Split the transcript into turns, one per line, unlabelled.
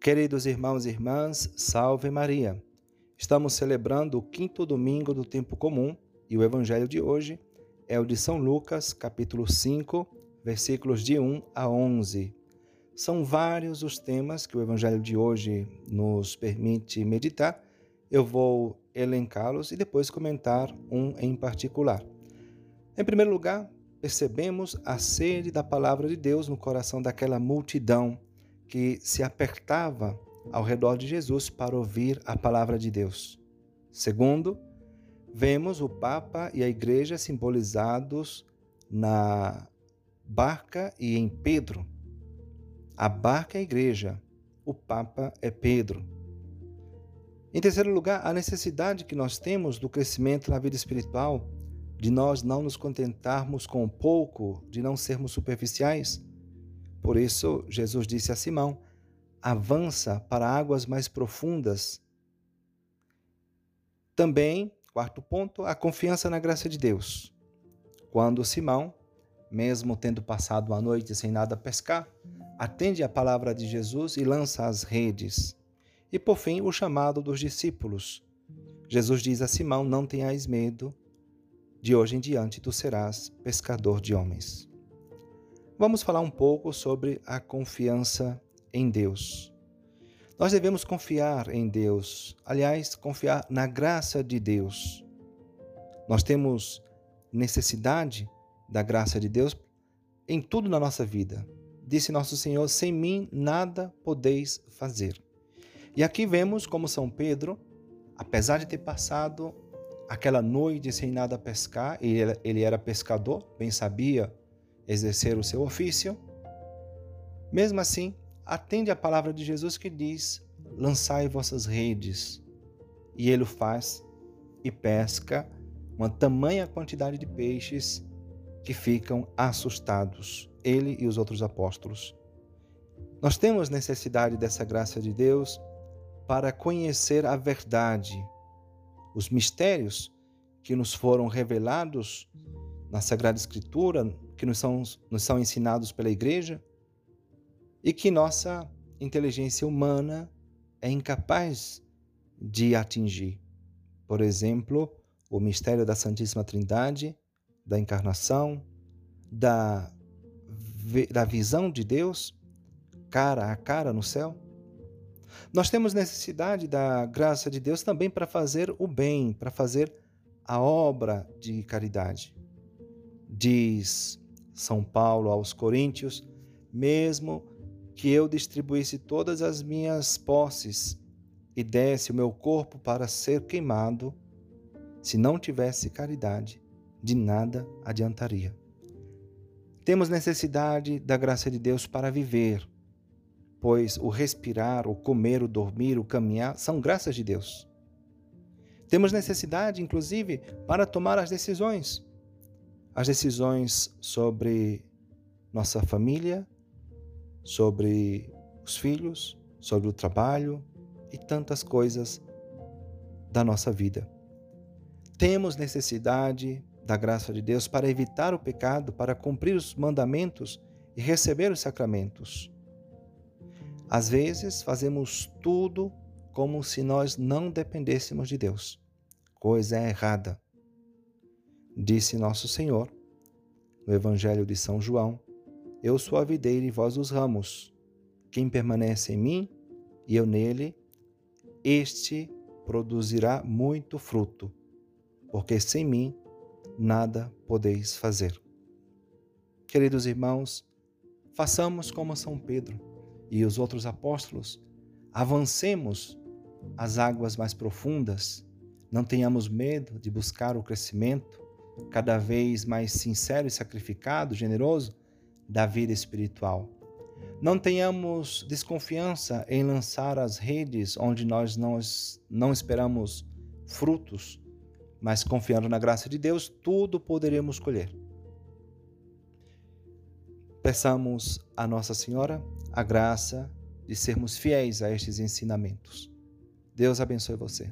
Queridos irmãos e irmãs, salve Maria! Estamos celebrando o quinto domingo do tempo comum e o evangelho de hoje é o de São Lucas, capítulo 5, versículos de 1 a 11. São vários os temas que o evangelho de hoje nos permite meditar. Eu vou elencá-los e depois comentar um em particular. Em primeiro lugar, percebemos a sede da palavra de Deus no coração daquela multidão que se apertava ao redor de Jesus para ouvir a palavra de Deus. Segundo, vemos o Papa e a Igreja simbolizados na barca e em Pedro. A barca é a Igreja, o Papa é Pedro. Em terceiro lugar, a necessidade que nós temos do crescimento na vida espiritual, de nós não nos contentarmos com pouco, de não sermos superficiais por isso, Jesus disse a Simão: avança para águas mais profundas. Também, quarto ponto, a confiança na graça de Deus. Quando Simão, mesmo tendo passado a noite sem nada pescar, atende a palavra de Jesus e lança as redes. E por fim, o chamado dos discípulos. Jesus diz a Simão: Não tenhais medo, de hoje em diante tu serás pescador de homens vamos falar um pouco sobre a confiança em Deus. Nós devemos confiar em Deus, aliás, confiar na graça de Deus. Nós temos necessidade da graça de Deus em tudo na nossa vida. Disse nosso Senhor: sem mim nada podeis fazer. E aqui vemos como São Pedro, apesar de ter passado aquela noite sem nada pescar, ele era pescador, bem sabia exercer o seu ofício, mesmo assim, atende a palavra de Jesus que diz: lançai vossas redes. E ele o faz e pesca uma tamanha quantidade de peixes que ficam assustados, ele e os outros apóstolos. Nós temos necessidade dessa graça de Deus para conhecer a verdade, os mistérios que nos foram revelados na Sagrada Escritura, que nos são, nos são ensinados pela igreja e que nossa inteligência humana é incapaz de atingir. Por exemplo, o mistério da Santíssima Trindade, da encarnação, da, da visão de Deus cara a cara no céu. Nós temos necessidade da graça de Deus também para fazer o bem, para fazer a obra de caridade. Diz são Paulo aos Coríntios, mesmo que eu distribuísse todas as minhas posses e desse o meu corpo para ser queimado, se não tivesse caridade, de nada adiantaria. Temos necessidade da graça de Deus para viver, pois o respirar, o comer, o dormir, o caminhar são graças de Deus. Temos necessidade, inclusive, para tomar as decisões as decisões sobre nossa família, sobre os filhos, sobre o trabalho e tantas coisas da nossa vida. Temos necessidade da graça de Deus para evitar o pecado, para cumprir os mandamentos e receber os sacramentos. Às vezes fazemos tudo como se nós não dependêssemos de Deus. Coisa errada disse nosso Senhor no Evangelho de São João: Eu sou a videira e vós os ramos. Quem permanece em mim e eu nele, este produzirá muito fruto, porque sem mim nada podeis fazer. Queridos irmãos, façamos como São Pedro e os outros apóstolos, avancemos as águas mais profundas, não tenhamos medo de buscar o crescimento, cada vez mais sincero e sacrificado, generoso, da vida espiritual. Não tenhamos desconfiança em lançar as redes onde nós não, não esperamos frutos, mas confiando na graça de Deus, tudo poderemos colher. Peçamos a Nossa Senhora a graça de sermos fiéis a estes ensinamentos. Deus abençoe você.